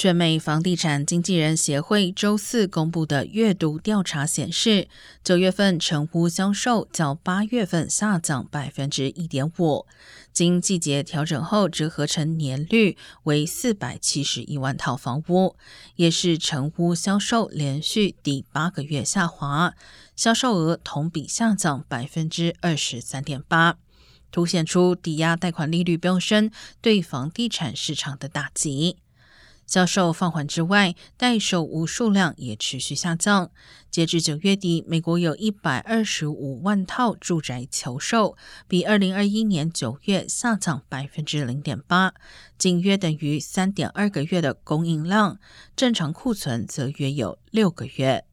全美房地产经纪人协会周四公布的月度调查显示，九月份成屋销售较八月份下降百分之一点五，经季节调整后折合成年率为四百七十一万套房屋，也是成屋销售连续第八个月下滑，销售额同比下降百分之二十三点八，凸显出抵押贷款利率飙升对房地产市场的打击。销售放缓之外，待售屋数量也持续下降。截至九月底，美国有一百二十五万套住宅求售，比二零二一年九月下降百分之零点八，仅约等于三点二个月的供应量。正常库存则约有六个月。